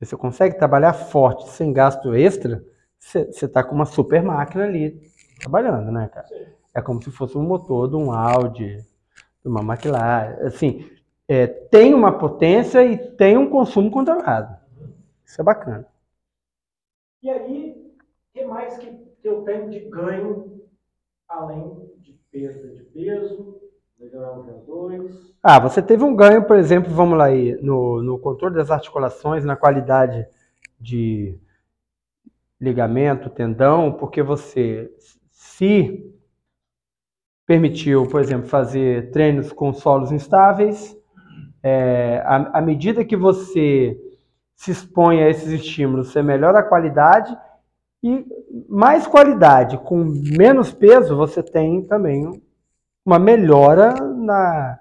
A: você consegue trabalhar forte, sem gasto extra, você está com uma super máquina ali trabalhando, né, cara? É como se fosse um motor de um Audi, de uma McLaren. Assim, é, tem uma potência e tem um consumo controlado. Isso é bacana.
B: E aí, o que mais que eu tenho de ganho, além de perda de peso, melhorar o VO2,
A: ah, você teve um ganho, por exemplo, vamos lá aí, no, no controle das articulações, na qualidade de ligamento, tendão, porque você se permitiu, por exemplo, fazer treinos com solos instáveis, é, à, à medida que você se expõe a esses estímulos, você melhora a qualidade e mais qualidade com menos peso, você tem também uma melhora na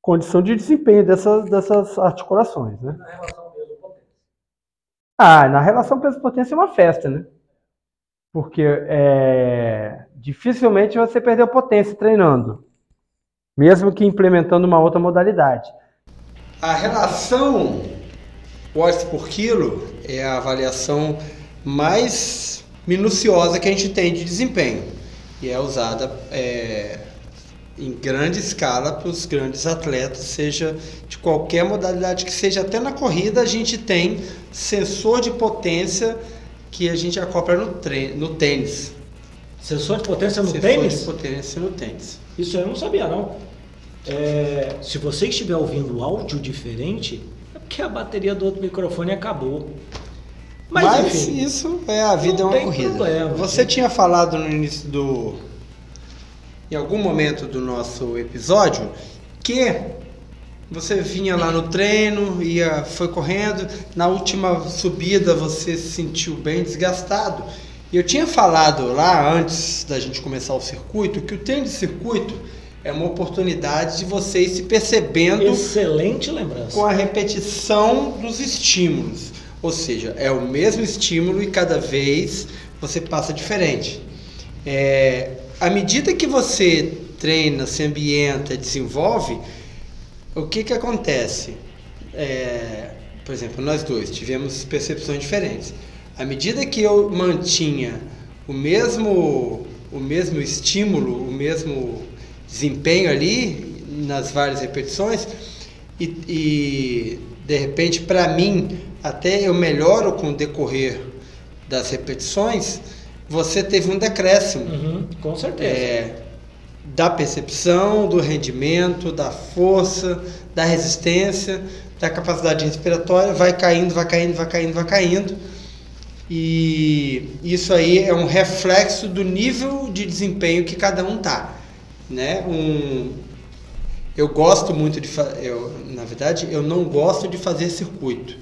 A: condição de desempenho dessas, dessas articulações, né? Na relação peso-potência. Ah, na relação peso-potência é uma festa, né? Porque é, dificilmente você perdeu potência treinando, mesmo que implementando uma outra modalidade.
C: A relação watts por quilo é a avaliação mais minuciosa que a gente tem de desempenho e é usada é, em grande escala para os grandes atletas, seja de qualquer modalidade que seja, até na corrida a gente tem sensor de potência que a gente acopla no, no tênis.
B: Sensor de potência no
C: sensor
B: tênis?
C: Sensor de potência no tênis.
B: Isso eu não sabia não. É, se você estiver ouvindo áudio diferente, é porque a bateria do outro microfone acabou.
C: Mas, Mas enfim, isso é a vida é uma corrida. Problema, você tinha falado no início do em algum momento do nosso episódio que você vinha lá no treino, ia, foi correndo, na última subida você se sentiu bem desgastado. E eu tinha falado lá antes da gente começar o circuito que o treino de circuito é uma oportunidade de você ir se percebendo.
B: Excelente lembrança.
C: Com a repetição dos estímulos. Ou seja, é o mesmo estímulo e cada vez você passa diferente. É, à medida que você treina, se ambienta, desenvolve, o que, que acontece? É, por exemplo, nós dois tivemos percepções diferentes. À medida que eu mantinha o mesmo, o mesmo estímulo, o mesmo desempenho ali nas várias repetições, e, e de repente, para mim, até eu melhoro com o decorrer das repetições, você teve um decréscimo.
B: Uhum, com certeza. É,
C: da percepção, do rendimento, da força, da resistência, da capacidade respiratória, vai caindo, vai caindo, vai caindo, vai caindo. E isso aí é um reflexo do nível de desempenho que cada um tá, né? Um, eu gosto muito de, eu, na verdade, eu não gosto de fazer circuito.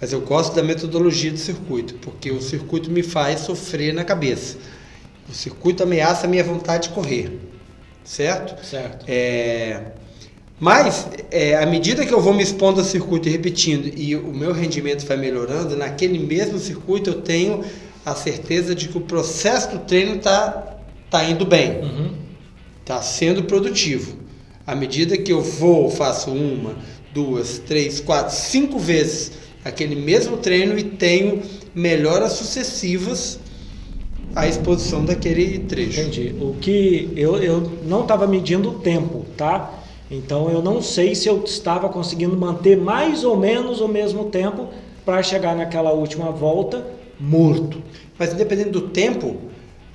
C: Mas eu gosto da metodologia do circuito, porque o circuito me faz sofrer na cabeça. O circuito ameaça a minha vontade de correr, certo?
B: Certo.
C: É... Mas, é, à medida que eu vou me expondo ao circuito e repetindo, e o meu rendimento vai melhorando, naquele mesmo circuito eu tenho a certeza de que o processo do treino está tá indo bem, está uhum. sendo produtivo. À medida que eu vou, faço uma, duas, três, quatro, cinco vezes aquele mesmo treino e tenho melhoras sucessivas à exposição daquele trecho.
B: Entendi. O que eu, eu não estava medindo o tempo, tá? Então eu não sei se eu estava conseguindo manter mais ou menos o mesmo tempo para chegar naquela última volta morto.
C: Mas independente do tempo,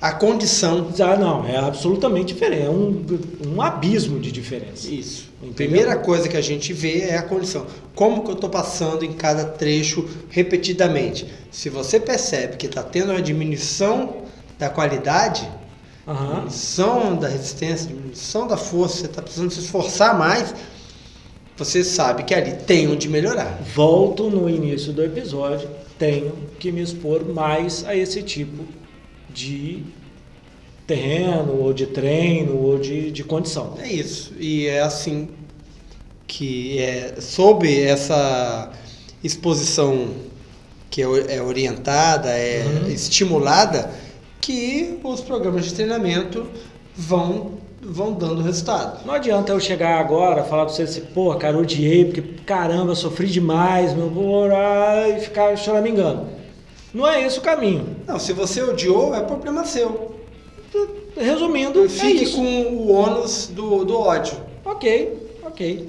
C: a condição.
B: Ah, não, é absolutamente diferente. É um, um abismo de diferença.
C: Isso. Entendeu? Primeira coisa que a gente vê é a condição. Como que eu estou passando em cada trecho repetidamente. Se você percebe que está tendo uma diminuição da qualidade,
B: Aham.
C: diminuição da resistência, diminuição da força, você está precisando se esforçar mais, você sabe que ali tem onde melhorar.
B: Volto no início do episódio, tenho que me expor mais a esse tipo de terreno, ou de treino, ou de, de condição.
C: É isso. E é assim que é sob essa exposição que é é orientada, é
B: Uhum.
C: estimulada, que os programas de treinamento vão, vão dando resultado.
B: Não adianta eu chegar agora falar pra você assim, pô, cara, odiei, porque caramba, eu sofri demais, meu amor, e ficar choramingando. Não é esse o caminho.
C: Não, se você odiou, é problema seu.
B: Resumindo, é
C: Fique
B: isso.
C: com o ônus do, do ódio.
B: Ok, ok.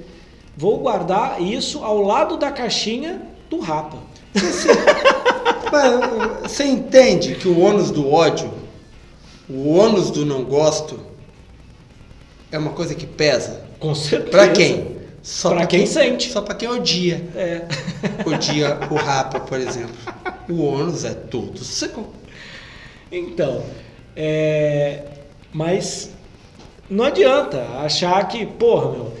B: Vou guardar isso ao lado da caixinha do Rapa.
C: Mas, Você entende que o ônus do ódio, o ônus do não gosto, é uma coisa que pesa?
B: Com certeza.
C: Pra quem? Só
B: Pra quem sente.
C: Só pra quem odia.
B: É.
C: Odia o Rapa, por exemplo. O ônus é todo seu.
B: Então, é, mas não adianta achar que, porra, meu,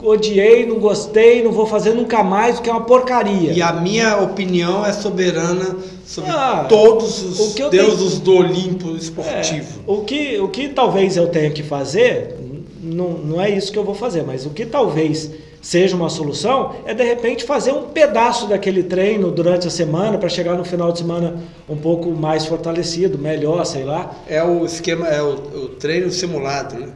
B: odiei, não gostei, não vou fazer nunca mais, porque é uma porcaria.
C: E a minha opinião é soberana sobre
B: Ah,
C: todos os deuses do Olimpo
B: É,
C: esportivo.
B: o, que, o que talvez eu tenha que fazer, não, não é isso que eu vou fazer, mas o que talvez seja uma solução é de repente fazer um pedaço daquele treino durante a semana para chegar no final de semana um pouco mais fortalecido, melhor, sei lá.
C: É o esquema, é o, o treino simulado, né?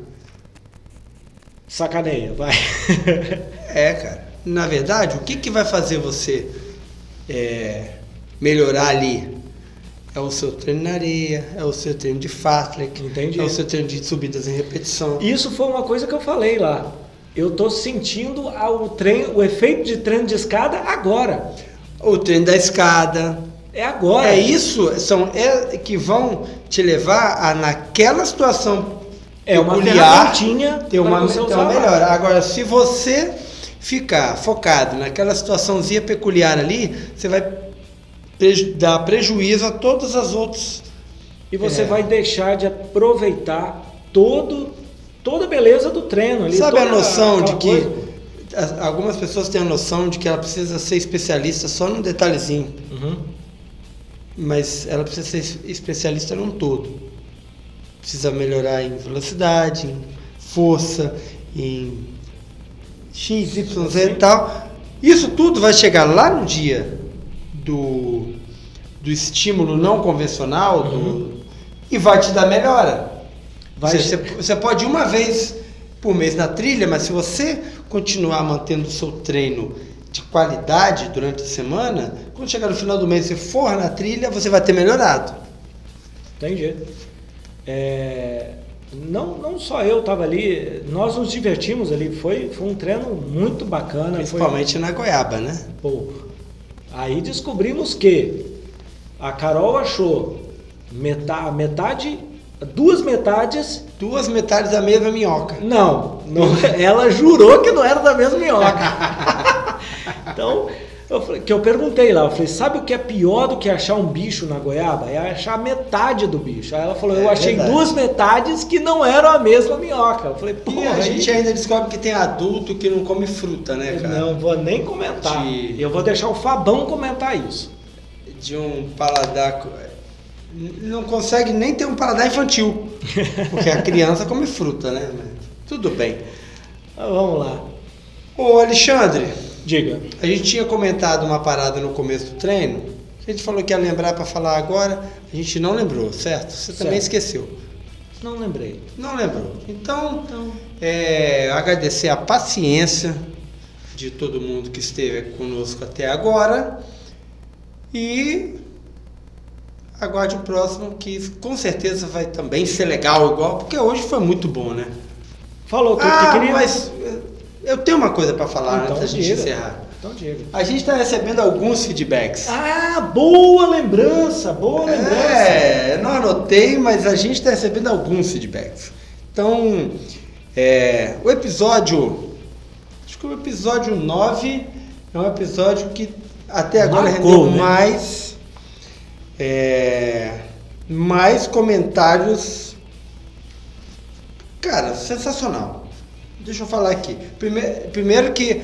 B: Sacaneia, vai.
C: É, cara. Na verdade, o que, que vai fazer você é, melhorar ali? É o seu treino na areia, é o seu treino de fartlek,
B: Entendi.
C: é o seu treino de subidas em repetição.
B: Isso foi uma coisa que eu falei lá. Eu tô sentindo o treino, o efeito de treino de escada agora.
C: O treino da escada.
B: É agora.
C: É isso, são é, que vão te levar a naquela situação
B: É uma
C: peculiar
B: ferramentinha
C: ter uma, ter uma melhora. Agora, se você ficar focado naquela situaçãozinha peculiar ali, você vai preju- dar prejuízo a todas as outras.
B: E você
C: É.
B: vai deixar de aproveitar todo, toda a beleza do treino ali.
C: Sabe a noção de
B: aquela
C: que
B: coisa.
C: as- algumas pessoas têm a noção de que ela precisa ser especialista só num detalhezinho,
B: Uhum.
C: mas ela precisa ser especialista num todo. Precisa melhorar em velocidade, em força, em X, Y, Z e tal. Isso tudo vai chegar lá no dia do, do estímulo não convencional do- e vai te dar melhora.
B: Vai-
C: Você, você- pode ir uma vez por mês na trilha, mas se você continuar mantendo o seu treino de qualidade durante a semana, quando chegar no final do mês e for na trilha, você vai ter melhorado.
B: Entendi. É, não, não só eu estava ali, nós nos divertimos ali. Foi, foi um treino muito bacana. Foi,
C: Principalmente na goiaba, né?
B: Pô, aí descobrimos que a Carol achou metade, metade duas metades.
C: Duas metades da mesma minhoca.
B: Não, não, ela jurou que não era da mesma minhoca. então, eu falei, que eu perguntei lá, eu falei, sabe o que é pior do que achar um bicho na goiaba? É achar metade do bicho. Aí ela falou, eu
C: É
B: achei
C: verdade.
B: duas metades que não eram a mesma minhoca. Eu falei, pô,
C: E a
B: aí-
C: gente ainda descobre que tem adulto que não come fruta, né, cara?
B: não vou nem comentar.
C: De-
B: Eu vou deixar o Fabão comentar isso.
C: De um paladar. Não consegue nem ter um paladar infantil. Porque a criança come fruta, né? Tudo bem.
B: Mas vamos lá.
C: Ô, Alexandre,
B: Diga.
C: a gente tinha comentado uma parada no começo do treino. A gente falou que ia lembrar para falar agora. A gente não lembrou, certo? Você também
B: Certo.
C: esqueceu.
B: Não lembrei.
C: Não lembrou. Então,
B: Então,
C: é, agradecer a paciência de todo mundo que esteve conosco até agora e aguarde o próximo que com certeza vai também ser legal igual, porque hoje foi muito bom, né?
B: falou tudo
C: Ah,
B: que queria.
C: mas eu tenho uma coisa para falar
B: Então
C: antes da gente
B: diga.
C: encerrar.
B: Então diga.
C: A gente está recebendo alguns feedbacks.
B: Ah, boa lembrança, boa lembrança.
C: É, não anotei, mas a gente está recebendo alguns feedbacks. Então, é, o episódio. Acho que o episódio 9 é um episódio que até agora
B: Marcou,
C: rendeu
B: né?
C: mais, é, mais comentários Cara, sensacional. Deixa eu falar aqui. Primeiro, primeiro que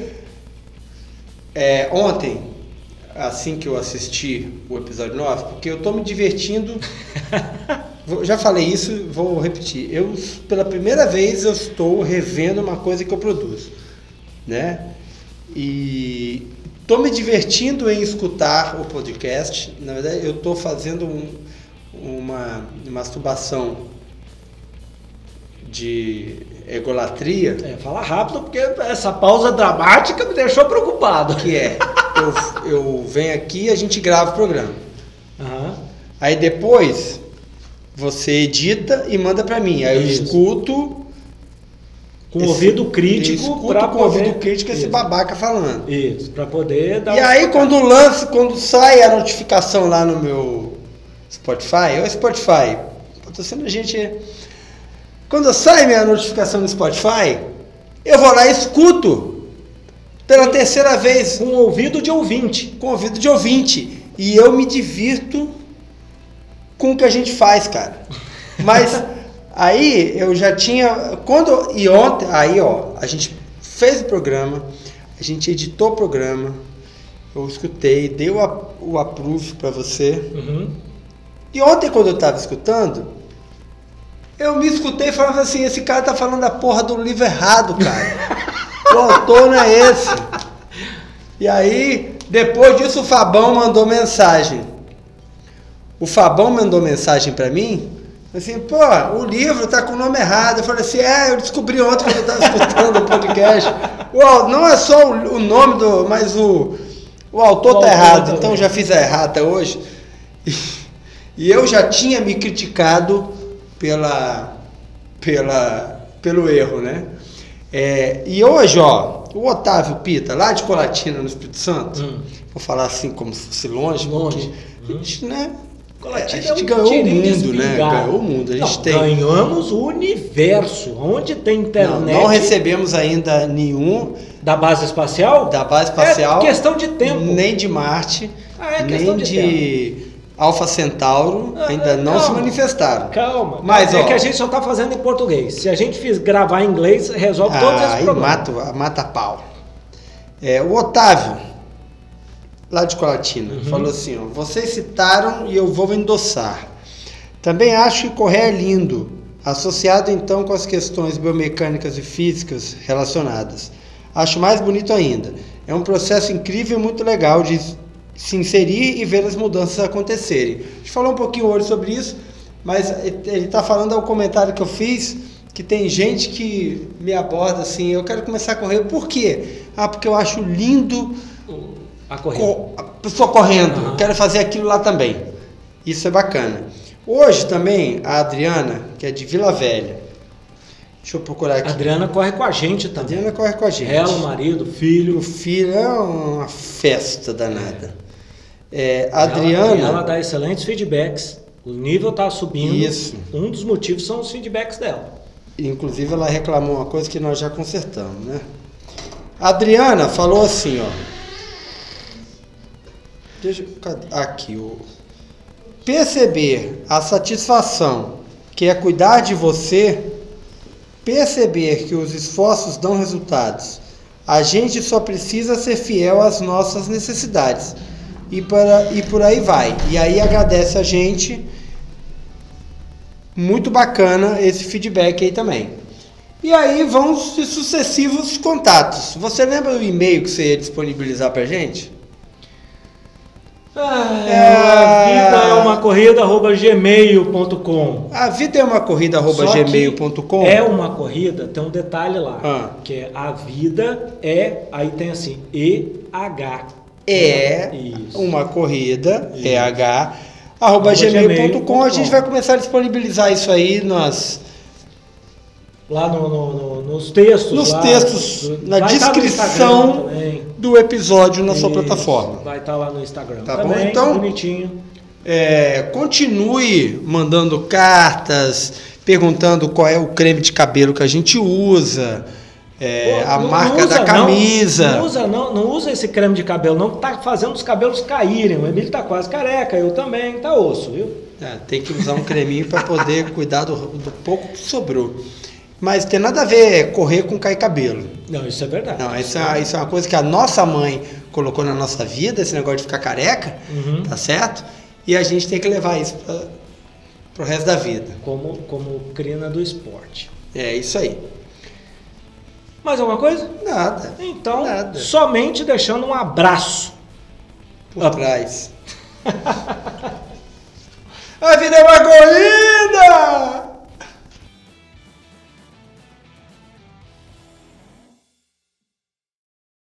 C: é, ontem, assim que eu assisti o episódio 9, porque eu tô me divertindo. Já falei isso, vou repetir. Eu, pela primeira vez, eu estou revendo uma coisa que eu produzo, né? E tô me divertindo em escutar o podcast. Na verdade, eu tô fazendo um- uma masturbação de egolatria,
B: É, fala rápido, porque essa pausa dramática me deixou preocupado.
C: que é eu, eu venho aqui e a gente grava o programa.
B: Aham.
C: Aí depois você edita e manda pra mim. Aí eu
B: Isso.
C: escuto.
B: Com
C: esse-
B: ouvido crítico
C: com
B: poder...
C: ouvido crítico esse
B: Isso.
C: babaca falando.
B: Isso, pra poder dar
C: E
B: um-
C: aí quando lança, quando sai a notificação lá no meu Spotify, ô Spotify, patrocina a gente. Quando sai minha notificação no Spotify, eu vou lá e escuto pela terceira vez
B: com ouvido de ouvinte.
C: com ouvido de ouvinte. E eu me divirto com o que a gente faz, cara. Mas aí eu já tinha. Quando. E ontem, aí ó, a gente fez o programa, a gente editou o programa, eu escutei, dei o, a- o approve pra você.
B: Uhum.
C: E ontem, quando eu tava escutando, eu me escutei falando assim: esse cara tá falando da porra do livro errado, cara. o autor não é esse. E aí, depois disso, o Fabão mandou mensagem. O Fabão mandou mensagem pra mim, assim, pô, o livro tá com o nome errado. Eu falei assim, é, eu descobri ontem quando eu tava escutando o podcast. Uau, não é só o, o nome do, mas o, o autor
B: O
C: tá
B: autor
C: errado,
B: também.
C: então já fiz a errata hoje. E, e eu já tinha me criticado pela, pela, pelo erro, né? É, e hoje, ó, o Otávio Pita, lá de Colatina, no Espírito Santo,
B: Hum.
C: vou falar assim como se fosse longe,
B: Longe.
C: porque gente, né? A gente
B: é um
C: ganhou o mundo, né? Ganhou o mundo. A gente
B: Não,
C: tem.
B: Ganhamos o universo. Onde tem
C: Não,
B: internet
C: não recebemos ainda nenhum
B: da base espacial?
C: da base espacial,
B: É questão de tempo.
C: nem de Marte,
B: Ah, é
C: nem
B: de
C: de, Alfa Centauro,
B: Ah,
C: ainda não se
B: calma.
C: manifestaram.
B: Calma.
C: Mas,
B: é
C: ó,
B: que a gente só tá fazendo em português. Se a gente fiz gravar em inglês, resolve todos
C: Ah,
B: esses
C: aí
B: problemas.
C: mata, mata pau. É, o Otávio, lá de Colatina,
B: Uhum.
C: falou assim: ó, vocês citaram e eu vou endossar. Também acho que correr é lindo, associado então com as questões biomecânicas e físicas relacionadas. Acho mais bonito ainda. É um processo incrível e muito legal de se inserir e ver as mudanças acontecerem. A gente falou um pouquinho hoje sobre isso, mas ele está falando ao comentário que eu fiz que tem gente que me aborda assim, eu quero começar a correr. Por quê? Ah, porque eu acho lindo
B: A corrida.
C: co- a pessoa correndo. Eu quero fazer aquilo lá também. Isso é bacana. Hoje também a Adriana, que é de Vila Velha. Deixa eu procurar
B: A
C: aqui.
B: Adriana corre com a gente
C: A
B: também.
C: Adriana corre com a gente.
B: Ela, o marido, o filho.
C: o filho é uma festa danada. É, a
B: Ela-
C: Adriana.
B: Ela, dá excelentes feedbacks. O nível tá subindo.
C: Isso.
B: Um dos motivos são os feedbacks dela.
C: Inclusive ela reclamou uma coisa que nós já consertamos, né? A Adriana falou assim, ó. Deixa, aqui, o perceber a satisfação que é cuidar de você, perceber que os esforços dão resultados. A gente só precisa ser fiel às nossas necessidades. E, para, e por aí vai. E aí agradece a gente muito bacana esse feedback aí também. E aí vão os sucessivos contatos. Você lembra do e-mail que você ia disponibilizar pra gente?
B: É, a vida é uma corrida arroba gmail.com.
C: A vida é uma corrida arroba gmail.com.
B: É uma corrida, tem um detalhe lá.
C: Ah.
B: Que é a vida é. Aí tem assim, EH.
C: É
B: Isso.
C: uma corrida,
B: Isso.
C: EH, arroba
B: Arroba
C: gmail.com.
B: gmail.com.
C: A gente vai começar a disponibilizar isso aí nas,
B: Lá no, no- no- nos textos.
C: Nos
B: lá,
C: textos,
B: do-
C: na
B: tá
C: descrição do episódio na sua
B: Isso,
C: plataforma.
B: Vai estar lá no Instagram.
C: Tá bom?
B: também,
C: Então-
B: bonitinho.
C: É, continue mandando cartas, perguntando qual é o creme de cabelo que a gente usa, é,
B: Pô,
C: a
B: não-
C: marca
B: não usa,
C: da camisa.
B: Não, não usa, não, não usa esse creme de cabelo, não, que tá fazendo os cabelos caírem. O Emílio tá quase careca, eu também, tá osso, viu?
C: É, tem que usar um creminho para poder cuidar do, do pouco que sobrou. Mas tem nada a ver correr com cair cabelo.
B: Não, isso é verdade.
C: Não, isso é, isso é uma coisa que a nossa mãe colocou na nossa vida, esse negócio de ficar careca,
B: Uhum.
C: tá certo? E a gente tem que levar isso para o resto da vida.
B: Como, como crina do esporte.
C: É isso aí.
B: Mais alguma coisa?
C: Nada.
B: Então,
C: Nada.
B: somente deixando um abraço.
C: Por trás. a vida é uma corrida!